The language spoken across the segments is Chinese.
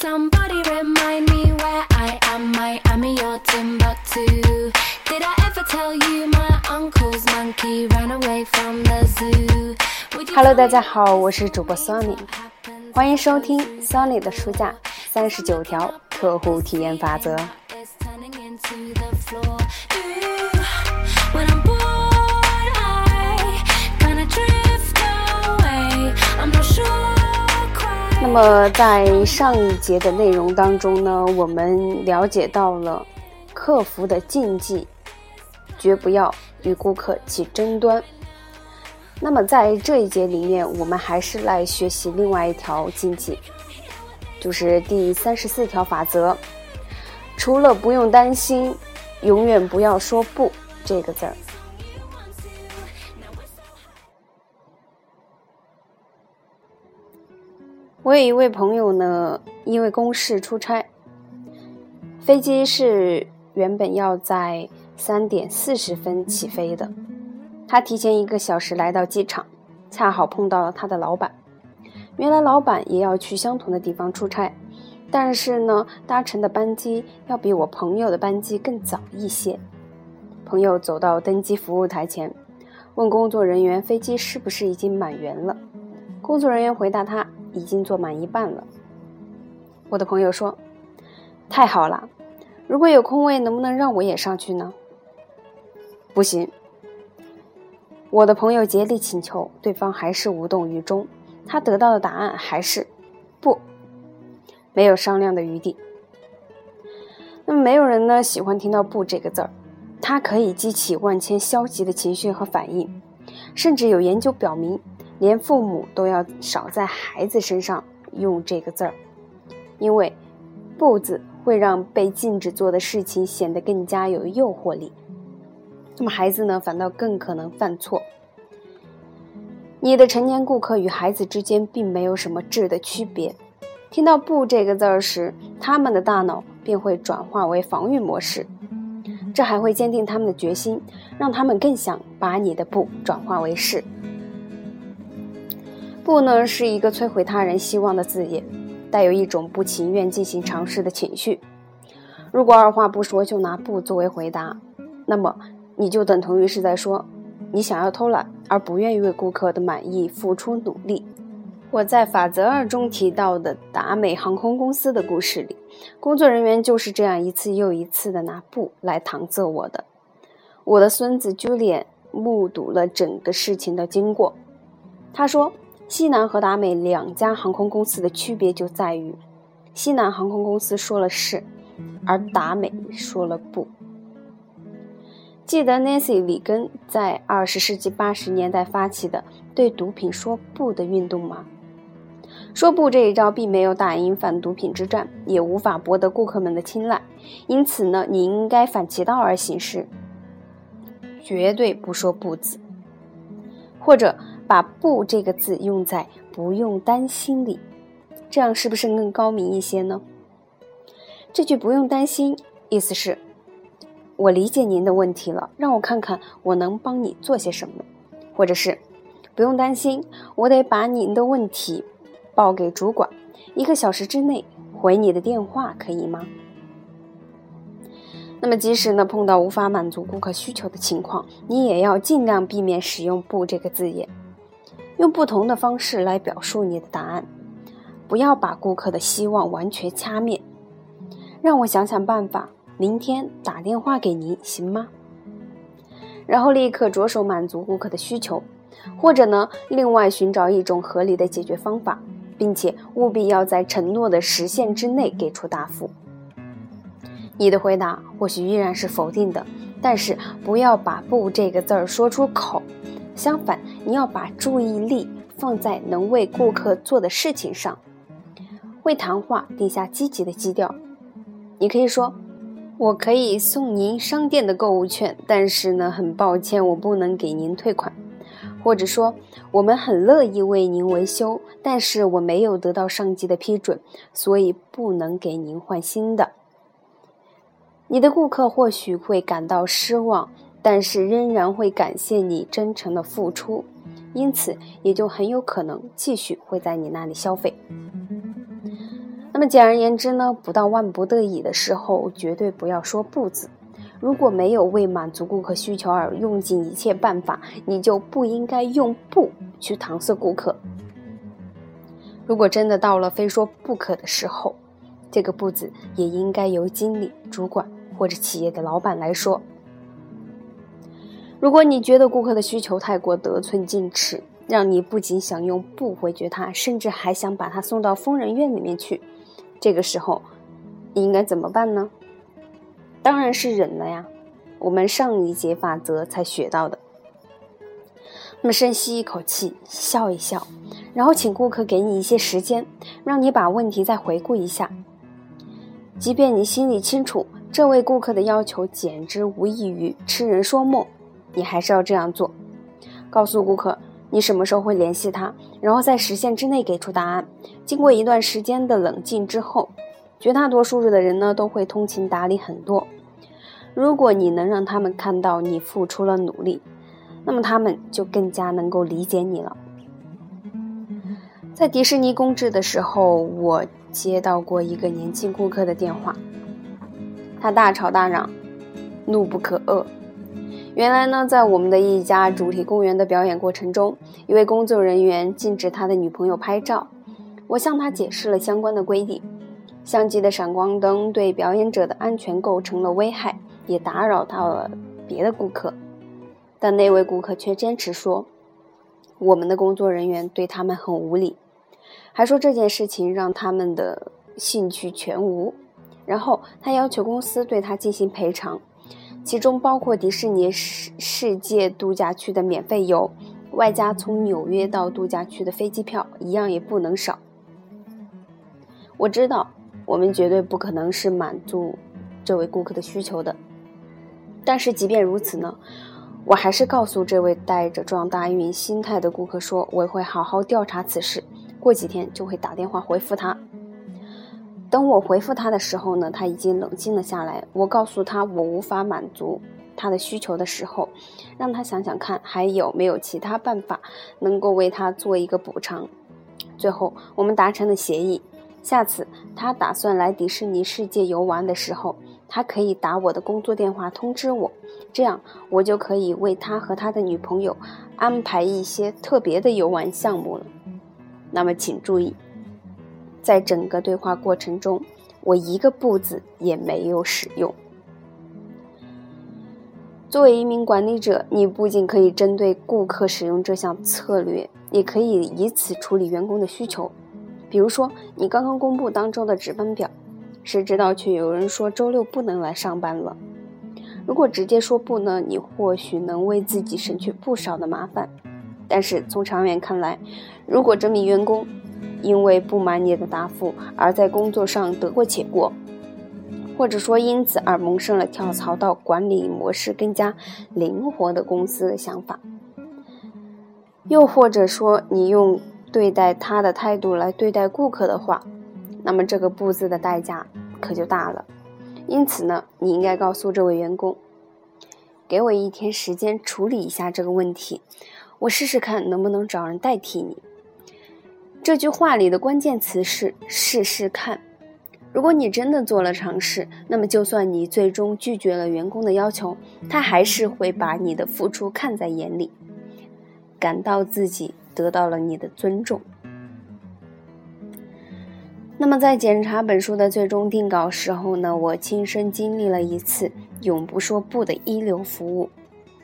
Somebody remind me where I am. Miami or Timbuktu. Did I ever tell you my uncle's monkey ran away from the zoo? Hello，大家好，我是主播 happened? 欢迎收听 Sony 的书架三十九条客户体验法则。那么在上一节的内容当中呢，我们了解到了客服的禁忌，绝不要与顾客起争端。那么在这一节里面，我们还是来学习另外一条禁忌，就是第三十四条法则。除了不用担心，永远不要说不这个字儿。我有一位朋友呢，因为公事出差，飞机是原本要在三点四十分起飞的，他提前一个小时来到机场，恰好碰到了他的老板。原来老板也要去相同的地方出差，但是呢，搭乘的班机要比我朋友的班机更早一些。朋友走到登机服务台前，问工作人员飞机是不是已经满员了。工作人员回答他已经坐满一半了。我的朋友说：“太好了，如果有空位，能不能让我也上去呢？”不行。我的朋友竭力请求，对方还是无动于衷。他得到的答案还是不，没有商量的余地。那么没有人呢喜欢听到“不”这个字儿，它可以激起万千消极的情绪和反应，甚至有研究表明，连父母都要少在孩子身上用这个字儿，因为“不”字会让被禁止做的事情显得更加有诱惑力，那么孩子呢反倒更可能犯错。你的成年顾客与孩子之间并没有什么质的区别。听到“不”这个字儿时，他们的大脑便会转化为防御模式，这还会坚定他们的决心，让他们更想把你的“不”转化为“是”。不呢，是一个摧毁他人希望的字眼，带有一种不情愿进行尝试的情绪。如果二话不说就拿“不”作为回答，那么你就等同于是在说，你想要偷懒，而不愿意为顾客的满意付出努力。我在法则二中提到的达美航空公司的故事里，工作人员就是这样一次又一次的拿布来搪塞我的。我的孙子 Julian 目睹了整个事情的经过。他说，西南和达美两家航空公司的区别就在于，西南航空公司说了是，而达美说了不。记得 Nancy 里根在二十世纪八十年代发起的对毒品说不的运动吗？说不这一招并没有打赢反毒品之战，也无法博得顾客们的青睐。因此呢，你应该反其道而行事，绝对不说不字，或者把不这个字用在不用担心里，这样是不是更高明一些呢？这句不用担心，意思是。我理解您的问题了，让我看看我能帮你做些什么，或者是不用担心，我得把您的问题报给主管，一个小时之内回你的电话，可以吗？那么，即使呢碰到无法满足顾客需求的情况，你也要尽量避免使用“不”这个字眼，用不同的方式来表述你的答案，不要把顾客的希望完全掐灭。让我想想办法。明天打电话给您行吗？然后立刻着手满足顾客的需求，或者呢，另外寻找一种合理的解决方法，并且务必要在承诺的时限之内给出答复。你的回答或许依然是否定的，但是不要把“不”这个字儿说出口，相反，你要把注意力放在能为顾客做的事情上，为谈话定下积极的基调。你可以说。我可以送您商店的购物券，但是呢，很抱歉，我不能给您退款。或者说，我们很乐意为您维修，但是我没有得到上级的批准，所以不能给您换新的。你的顾客或许会感到失望，但是仍然会感谢你真诚的付出，因此也就很有可能继续会在你那里消费。那么简而言之呢，不到万不得已的时候，绝对不要说不字。如果没有为满足顾客需求而用尽一切办法，你就不应该用不去搪塞顾客。如果真的到了非说不可的时候，这个不字也应该由经理、主管或者企业的老板来说。如果你觉得顾客的需求太过得寸进尺，让你不仅想用不回绝他，甚至还想把他送到疯人院里面去，这个时候你应该怎么办呢？当然是忍了呀。我们上一节法则才学到的。那么深吸一口气，笑一笑，然后请顾客给你一些时间，让你把问题再回顾一下。即便你心里清楚，这位顾客的要求简直无异于痴人说梦，你还是要这样做。告诉顾客你什么时候会联系他，然后在时限之内给出答案。经过一段时间的冷静之后。绝大多数的人呢，都会通情达理很多。如果你能让他们看到你付出了努力，那么他们就更加能够理解你了。在迪士尼公制的时候，我接到过一个年轻顾客的电话，他大吵大嚷，怒不可遏。原来呢，在我们的一家主题公园的表演过程中，一位工作人员禁止他的女朋友拍照。我向他解释了相关的规定。相机的闪光灯对表演者的安全构成了危害，也打扰到了别的顾客。但那位顾客却坚持说，我们的工作人员对他们很无礼，还说这件事情让他们的兴趣全无。然后他要求公司对他进行赔偿，其中包括迪士尼世世界度假区的免费游，外加从纽约到度假区的飞机票，一样也不能少。我知道。我们绝对不可能是满足这位顾客的需求的，但是即便如此呢，我还是告诉这位带着撞大运心态的顾客说，我会好好调查此事，过几天就会打电话回复他。等我回复他的时候呢，他已经冷静了下来。我告诉他我无法满足他的需求的时候，让他想想看还有没有其他办法能够为他做一个补偿。最后我们达成了协议。下次他打算来迪士尼世界游玩的时候，他可以打我的工作电话通知我，这样我就可以为他和他的女朋友安排一些特别的游玩项目了。那么请注意，在整个对话过程中，我一个不字也没有使用。作为一名管理者，你不仅可以针对顾客使用这项策略，也可以以此处理员工的需求。比如说，你刚刚公布当周的值班表，谁知道却有人说周六不能来上班了。如果直接说不呢，你或许能为自己省去不少的麻烦。但是从长远看来，如果这名员工因为不满你的答复而在工作上得过且过，或者说因此而萌生了跳槽到管理模式更加灵活的公司的想法，又或者说你用。对待他的态度来对待顾客的话，那么这个“不”字的代价可就大了。因此呢，你应该告诉这位员工，给我一天时间处理一下这个问题，我试试看能不能找人代替你。这句话里的关键词是“试试看”。如果你真的做了尝试，那么就算你最终拒绝了员工的要求，他还是会把你的付出看在眼里，感到自己。得到了你的尊重。那么，在检查本书的最终定稿时候呢，我亲身经历了一次永不说不的一流服务。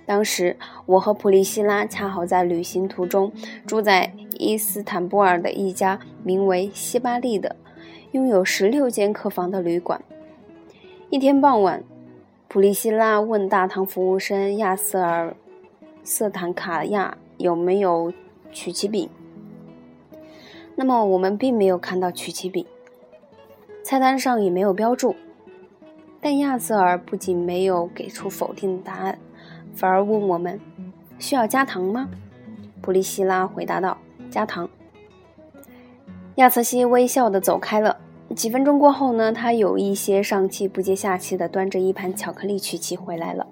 当时，我和普利希拉恰好在旅行途中，住在伊斯坦布尔的一家名为“西巴利”的、拥有十六间客房的旅馆。一天傍晚，普利希拉问大堂服务生亚瑟尔·瑟坦卡亚有没有。曲奇饼。那么我们并没有看到曲奇饼，菜单上也没有标注。但亚瑟尔不仅没有给出否定的答案，反而问我们：“需要加糖吗？”普利希拉回答道：“加糖。”亚瑟西微笑的走开了。几分钟过后呢，他有一些上气不接下气的端着一盘巧克力曲奇回来了。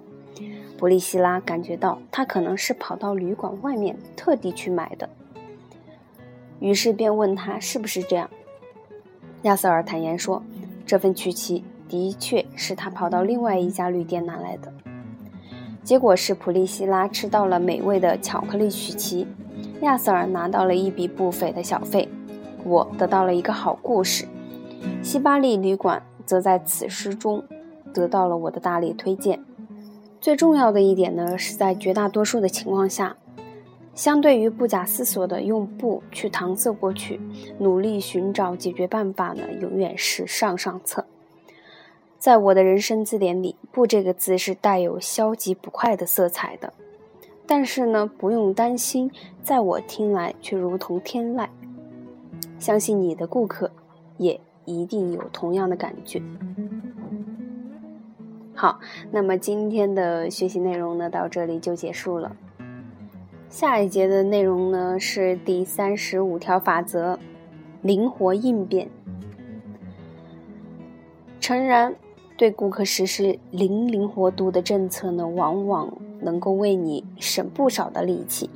布利希拉感觉到他可能是跑到旅馆外面特地去买的，于是便问他是不是这样。亚瑟尔坦言说，这份曲奇的确是他跑到另外一家旅店拿来的。结果是普利希拉吃到了美味的巧克力曲奇，亚瑟尔拿到了一笔不菲的小费，我得到了一个好故事。西巴利旅馆则在此诗中得到了我的大力推荐。最重要的一点呢，是在绝大多数的情况下，相对于不假思索的用不去搪塞过去，努力寻找解决办法呢，永远是上上策。在我的人生字典里，“不”这个字是带有消极不快的色彩的。但是呢，不用担心，在我听来却如同天籁。相信你的顾客也一定有同样的感觉。好，那么今天的学习内容呢，到这里就结束了。下一节的内容呢是第三十五条法则：灵活应变。诚然，对顾客实施零灵活度的政策呢，往往能够为你省不少的力气。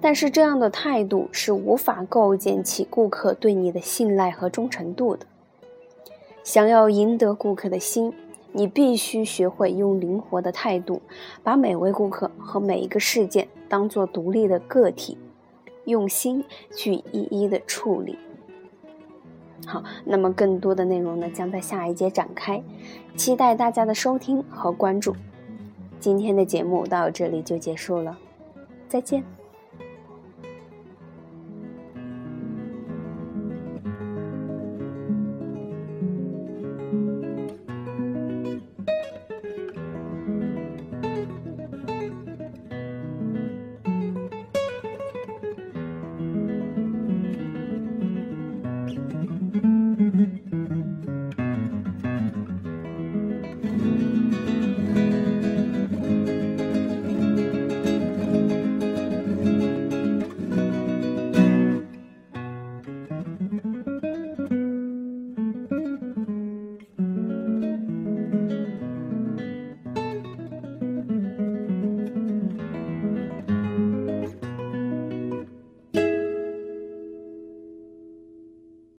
但是，这样的态度是无法构建起顾客对你的信赖和忠诚度的。想要赢得顾客的心。你必须学会用灵活的态度，把每位顾客和每一个事件当作独立的个体，用心去一一的处理。好，那么更多的内容呢，将在下一节展开，期待大家的收听和关注。今天的节目到这里就结束了，再见。